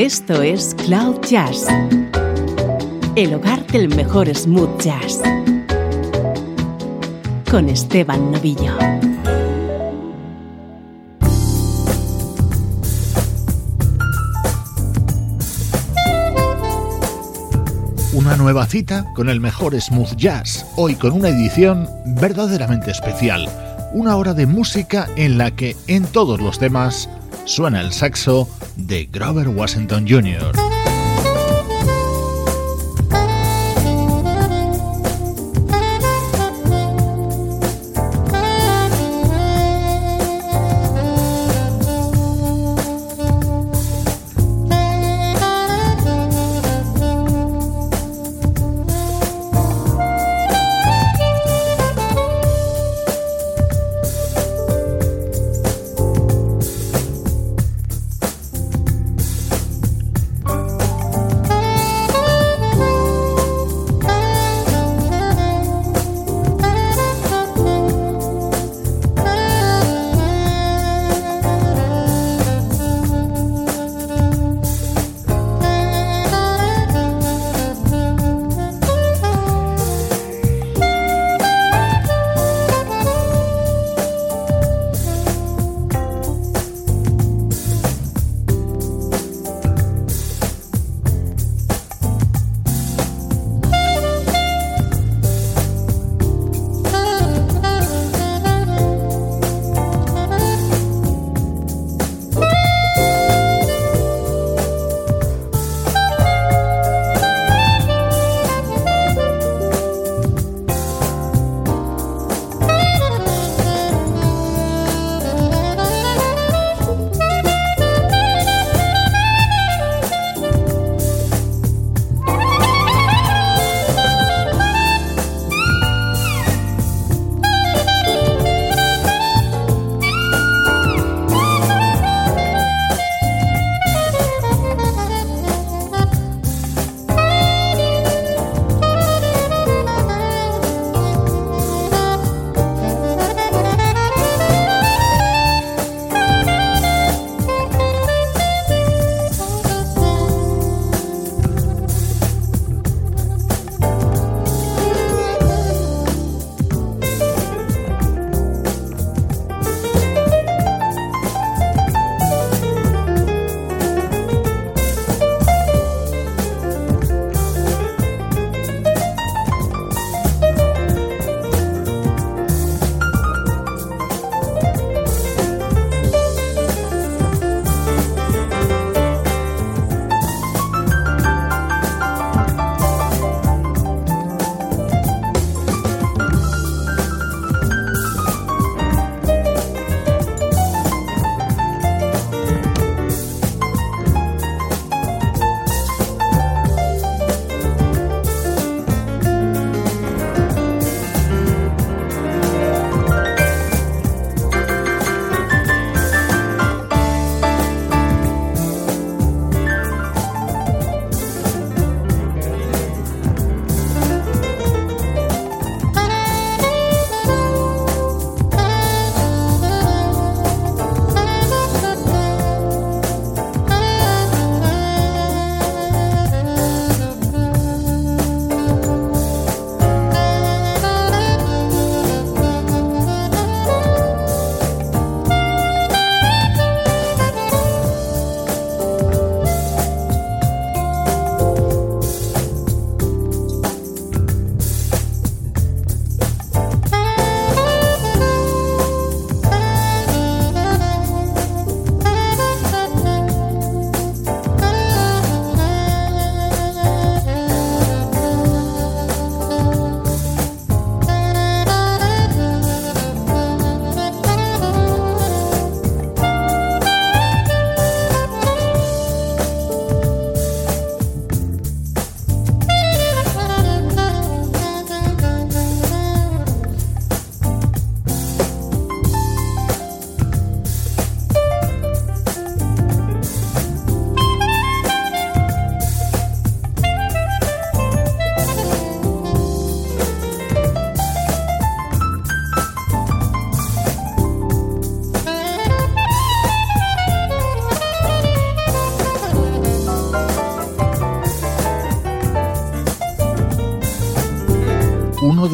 Esto es Cloud Jazz, el hogar del mejor smooth jazz, con Esteban Novillo. Una nueva cita con el mejor smooth jazz, hoy con una edición verdaderamente especial, una hora de música en la que en todos los temas suena el saxo de Grover Washington Jr.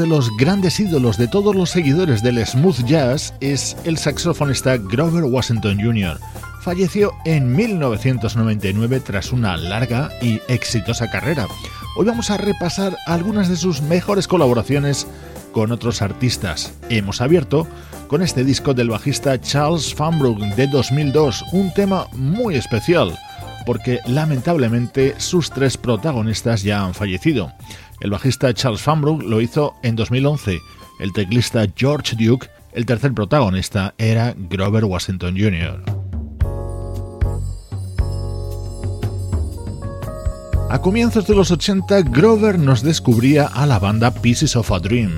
de los grandes ídolos de todos los seguidores del smooth jazz es el saxofonista Grover Washington Jr. Falleció en 1999 tras una larga y exitosa carrera. Hoy vamos a repasar algunas de sus mejores colaboraciones con otros artistas. Hemos abierto con este disco del bajista Charles Fanbrook de 2002, un tema muy especial porque lamentablemente sus tres protagonistas ya han fallecido. El bajista Charles Fanbrook lo hizo en 2011, el teclista George Duke, el tercer protagonista era Grover Washington Jr. A comienzos de los 80, Grover nos descubría a la banda Pieces of a Dream.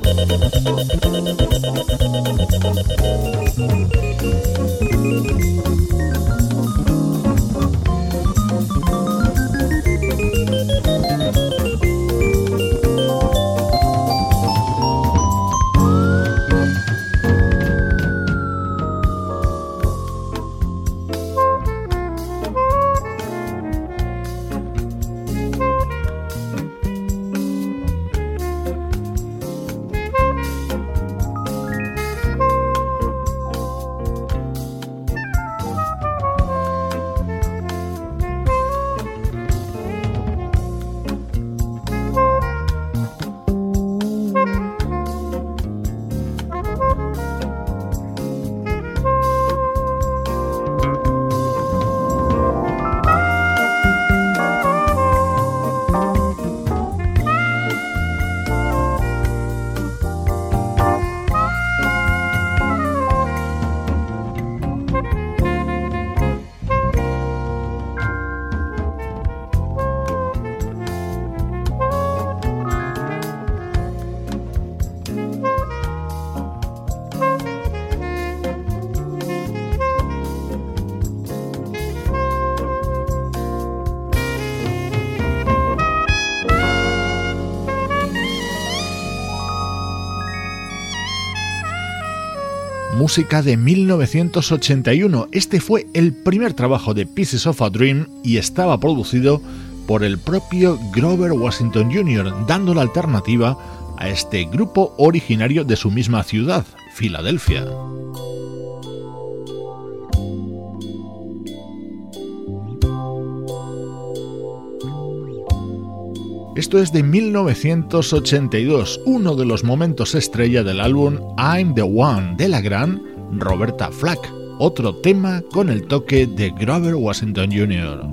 Thank you. Música de 1981. Este fue el primer trabajo de Pieces of a Dream y estaba producido por el propio Grover Washington Jr., dando la alternativa a este grupo originario de su misma ciudad, Filadelfia. Esto es de 1982, uno de los momentos estrella del álbum I'm the One de la gran Roberta Flack, otro tema con el toque de Grover Washington Jr.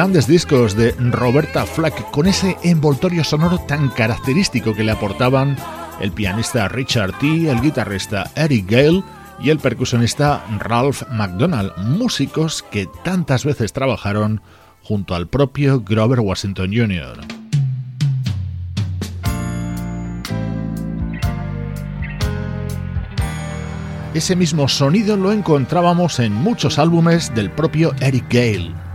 grandes discos de Roberta Flack, con ese envoltorio sonoro tan característico que le aportaban el pianista Richard T., el guitarrista Eric Gale y el percusionista Ralph McDonald, músicos que tantas veces trabajaron junto al propio Grover Washington Jr. Ese mismo sonido lo encontrábamos en muchos álbumes del propio Eric Gale.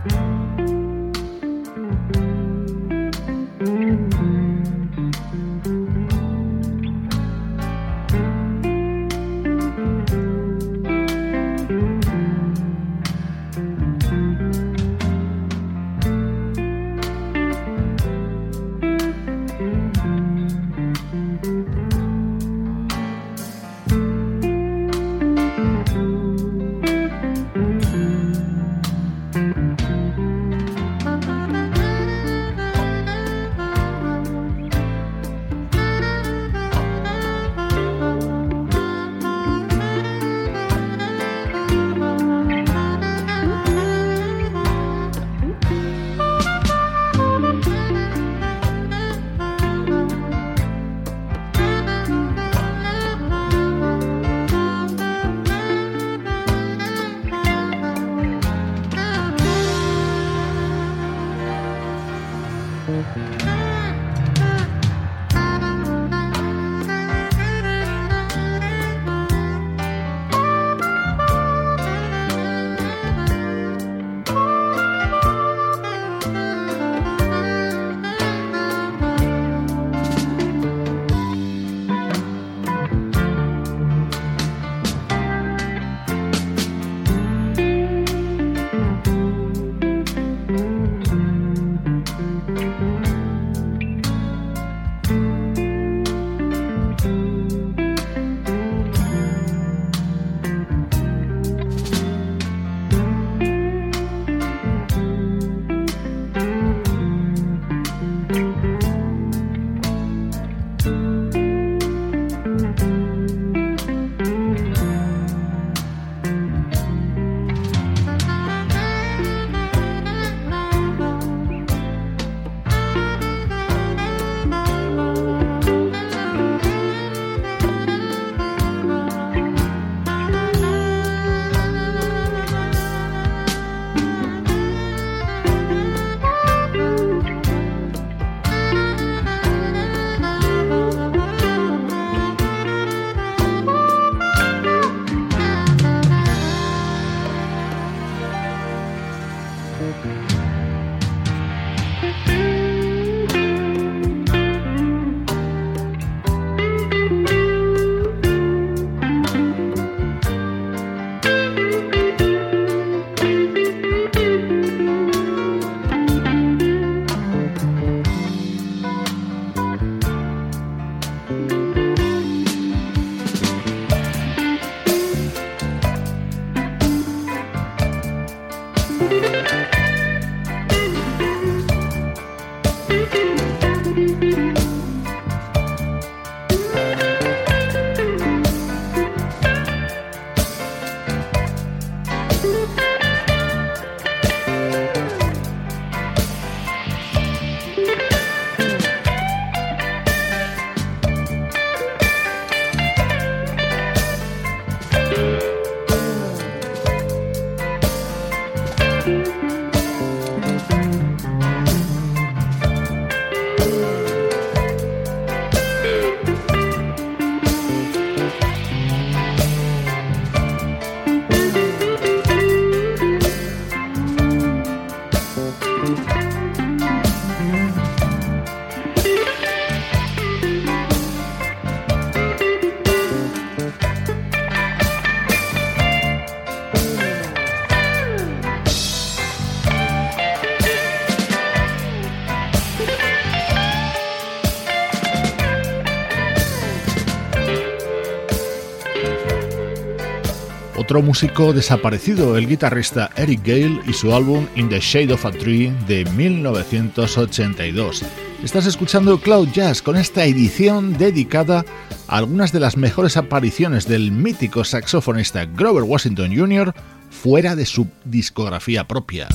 Músico desaparecido, el guitarrista Eric Gale y su álbum In the Shade of a Tree de 1982. Estás escuchando Cloud Jazz con esta edición dedicada a algunas de las mejores apariciones del mítico saxofonista Grover Washington Jr. fuera de su discografía propia.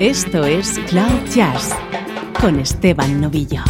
Esto es Cloud Jazz con Esteban Novillo.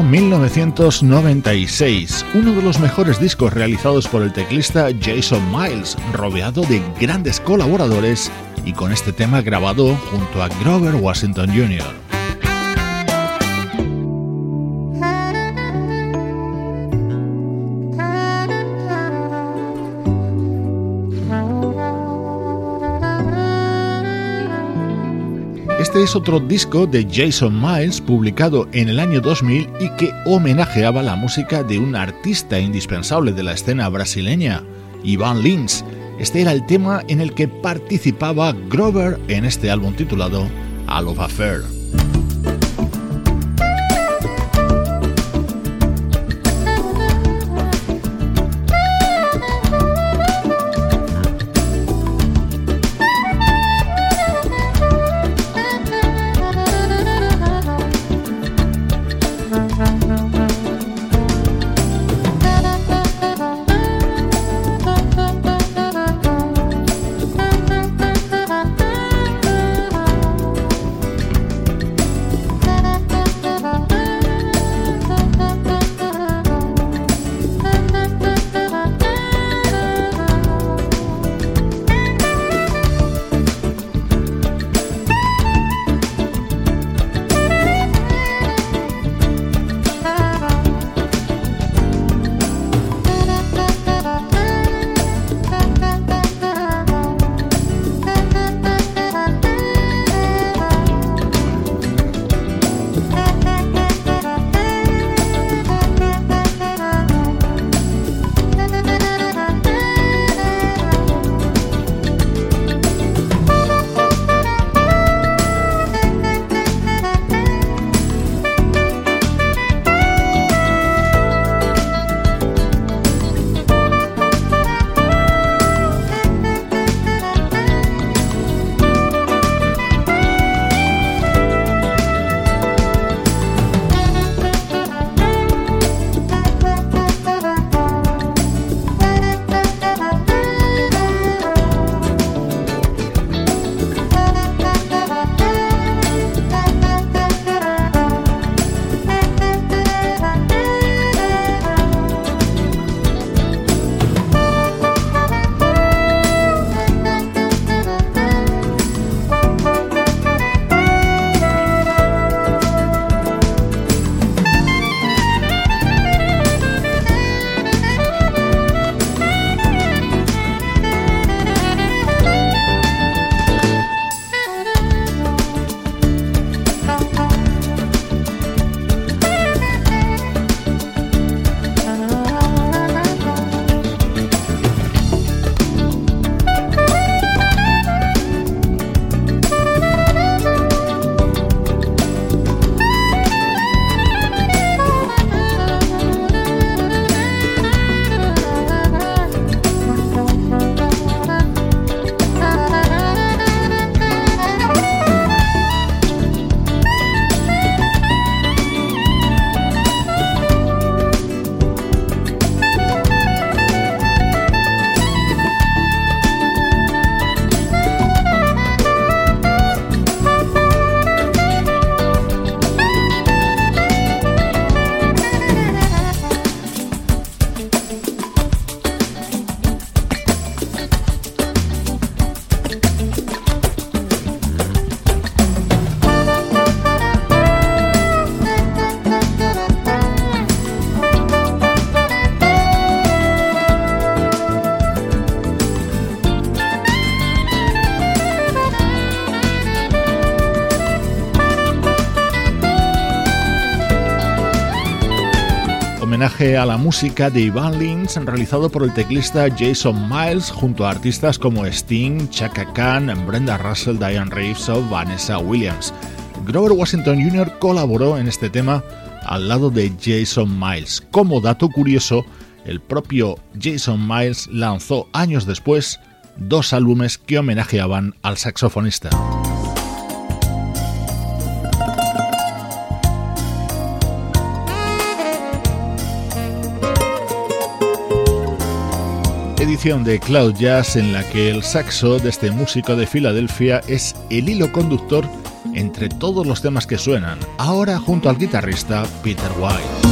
Año 1996, uno de los mejores discos realizados por el teclista Jason Miles, rodeado de grandes colaboradores y con este tema grabado junto a Grover Washington Jr. Este es otro disco de Jason Miles publicado en el año 2000 y que homenajeaba la música de un artista indispensable de la escena brasileña, Ivan Lins. Este era el tema en el que participaba Grover en este álbum titulado A Love Affair. A la música de Ivan Lins realizado por el teclista Jason Miles junto a artistas como Sting, Chaka Khan, Brenda Russell, Diane Reeves o Vanessa Williams. Grover Washington Jr. colaboró en este tema al lado de Jason Miles. Como dato curioso, el propio Jason Miles lanzó años después dos álbumes que homenajeaban al saxofonista. De Cloud Jazz en la que el saxo de este músico de Filadelfia es el hilo conductor entre todos los temas que suenan, ahora junto al guitarrista Peter White.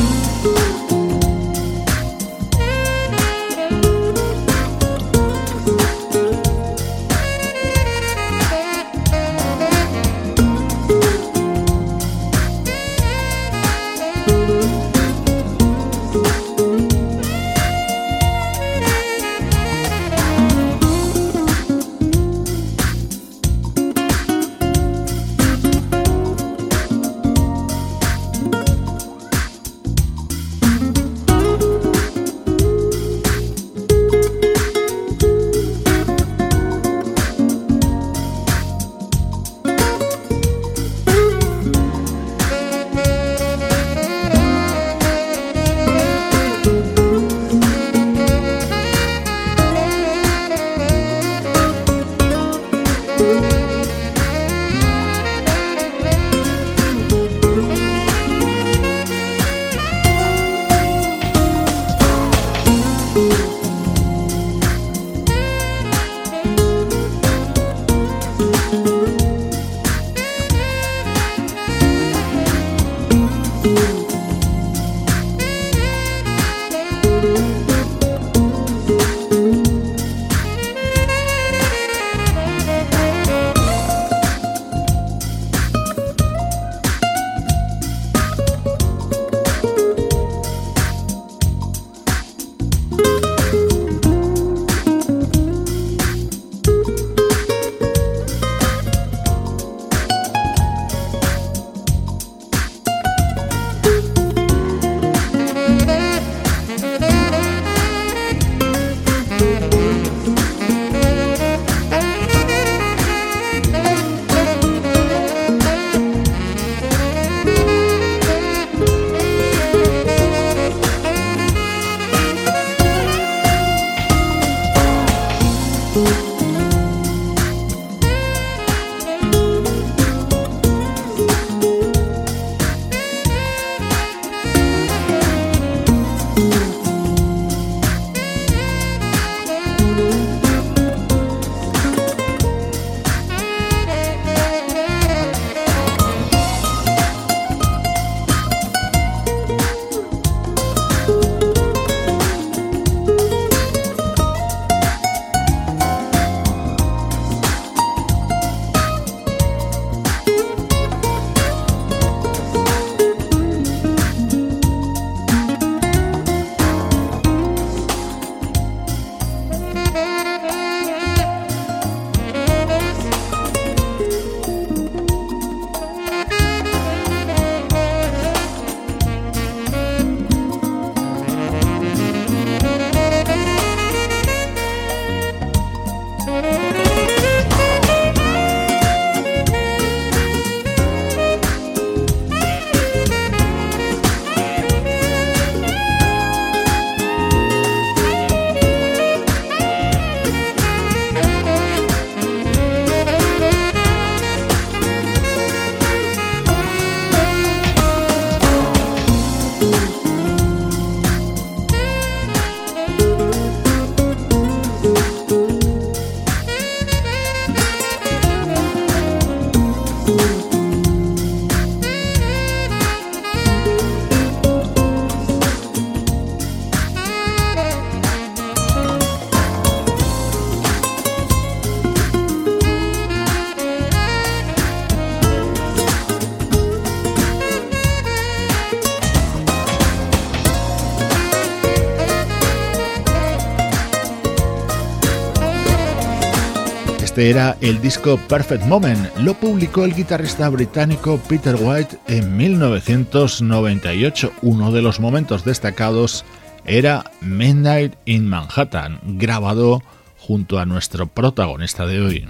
Este era el disco Perfect Moment. Lo publicó el guitarrista británico Peter White en 1998. Uno de los momentos destacados era Midnight in Manhattan, grabado junto a nuestro protagonista de hoy.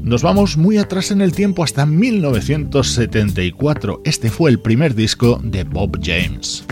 Nos vamos muy atrás en el tiempo hasta 1974. Este fue el primer disco de Bob James.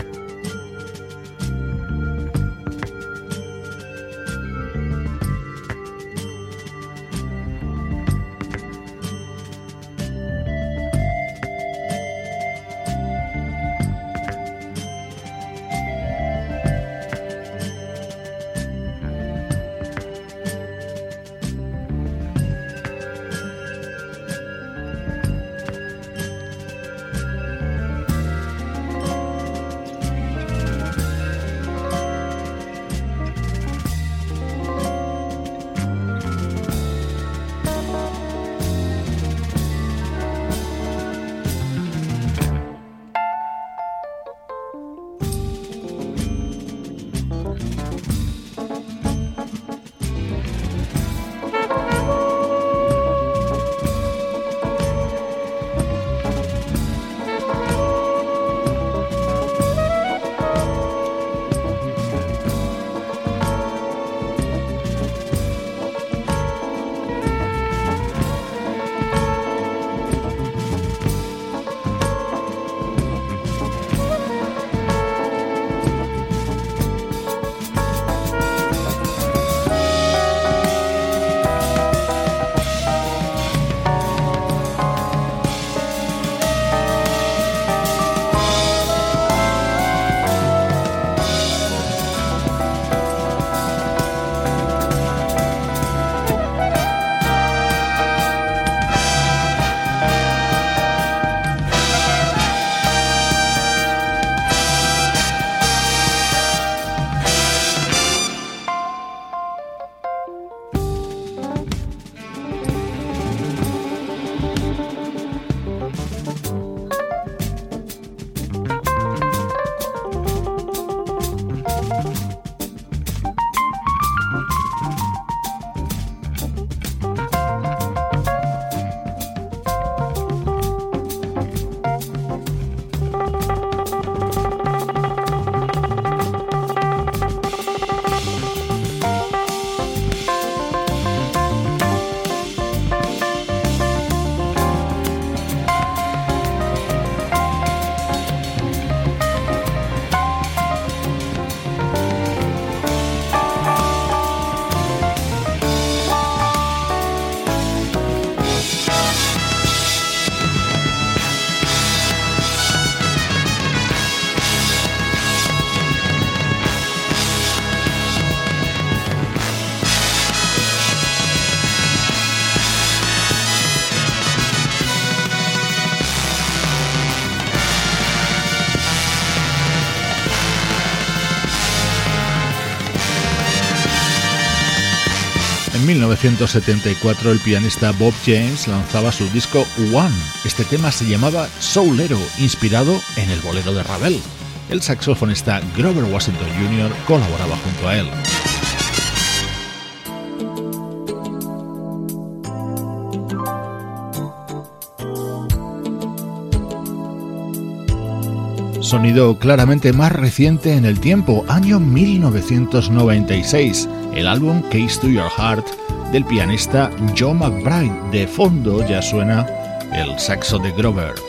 1974 el pianista Bob James lanzaba su disco One. Este tema se llamaba Soulero, inspirado en el bolero de Ravel. El saxofonista Grover Washington Jr. colaboraba junto a él. Sonido claramente más reciente en el tiempo, año 1996, el álbum Case to Your Heart del pianista Joe McBride. De fondo ya suena el saxo de Grover.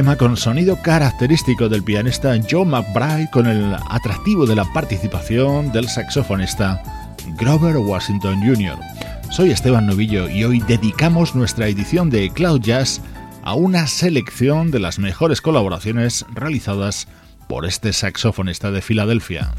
Con sonido característico del pianista Joe McBride con el atractivo de la participación del saxofonista Grover Washington Jr. Soy Esteban Novillo y hoy dedicamos nuestra edición de Cloud Jazz a una selección de las mejores colaboraciones realizadas por este saxofonista de Filadelfia.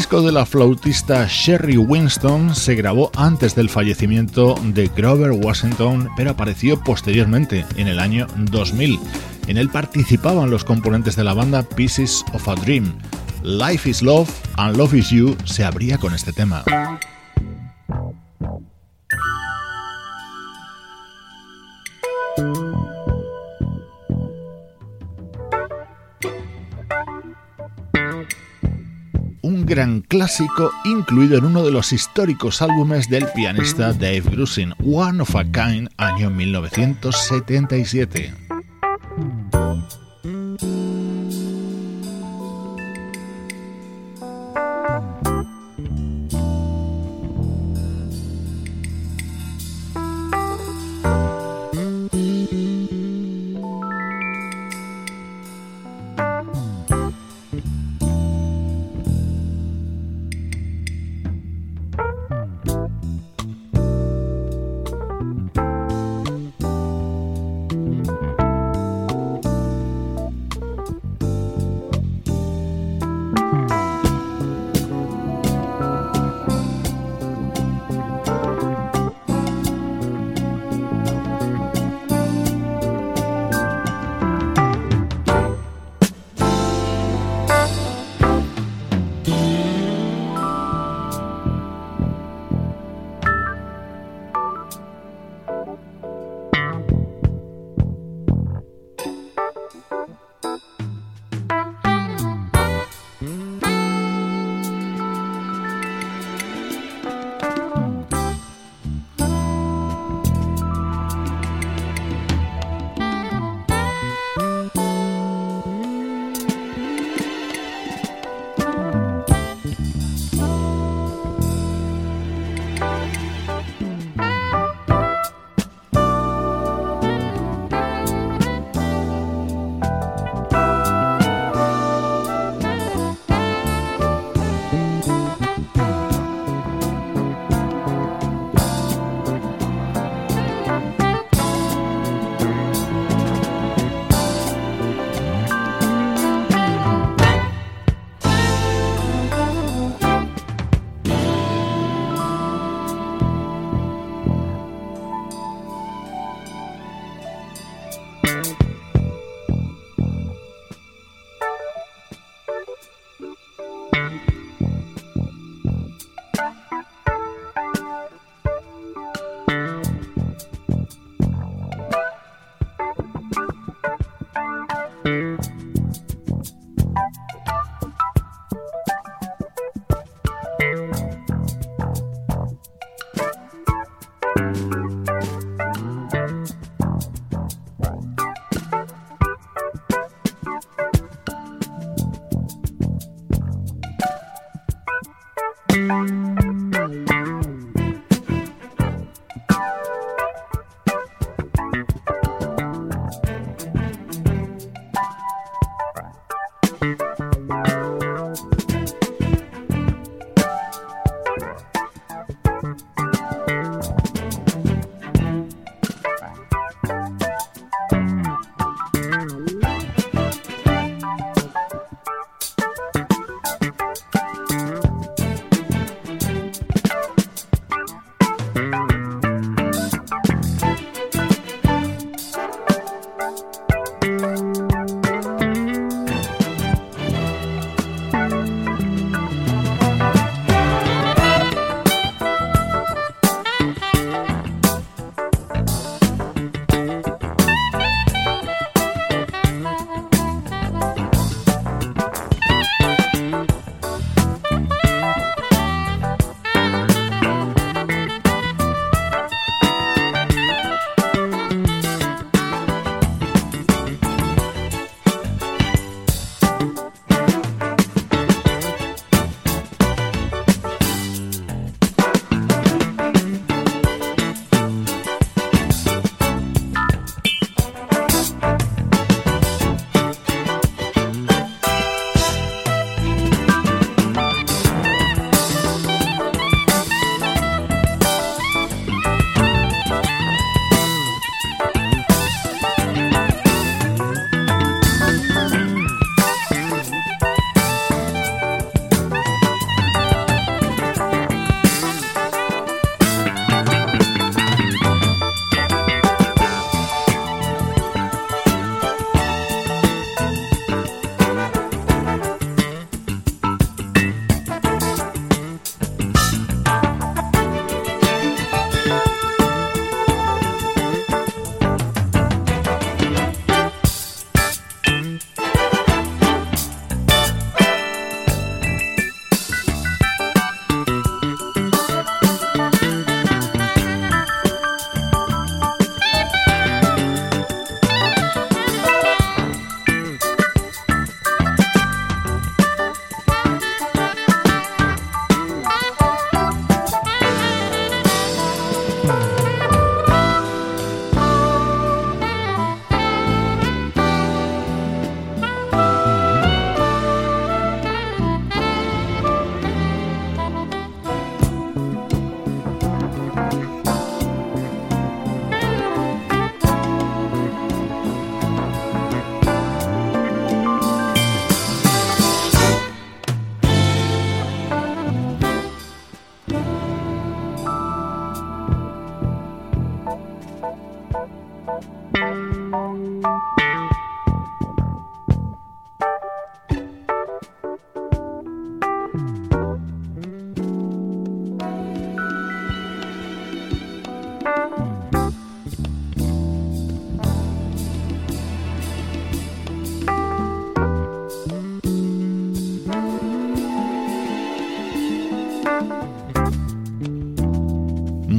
Disco de la flautista Sherry Winston se grabó antes del fallecimiento de Grover Washington, pero apareció posteriormente, en el año 2000. En él participaban los componentes de la banda Pieces of a Dream. Life is Love and Love is You se abría con este tema. Clásico incluido en uno de los históricos álbumes del pianista Dave Grusin, One of a Kind, año 1977.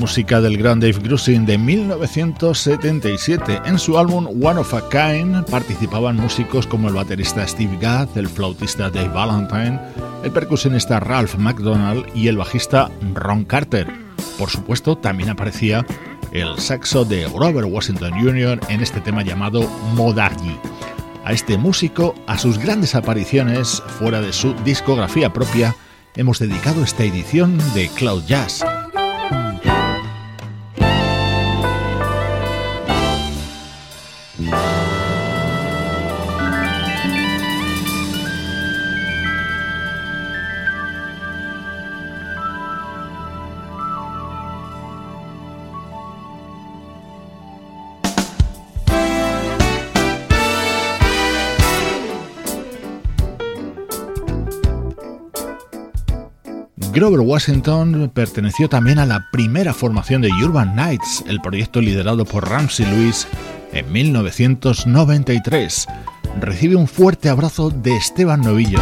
Música del gran Dave Grusin de 1977. En su álbum One of a Kind participaban músicos como el baterista Steve Gadd, el flautista Dave Valentine, el percusionista Ralph McDonald y el bajista Ron Carter. Por supuesto, también aparecía el saxo de Robert Washington Jr. en este tema llamado Modargi. A este músico, a sus grandes apariciones fuera de su discografía propia, hemos dedicado esta edición de Cloud Jazz. Grover Washington perteneció también a la primera formación de Urban Nights, el proyecto liderado por Ramsey Lewis en 1993. Recibe un fuerte abrazo de Esteban Novillo.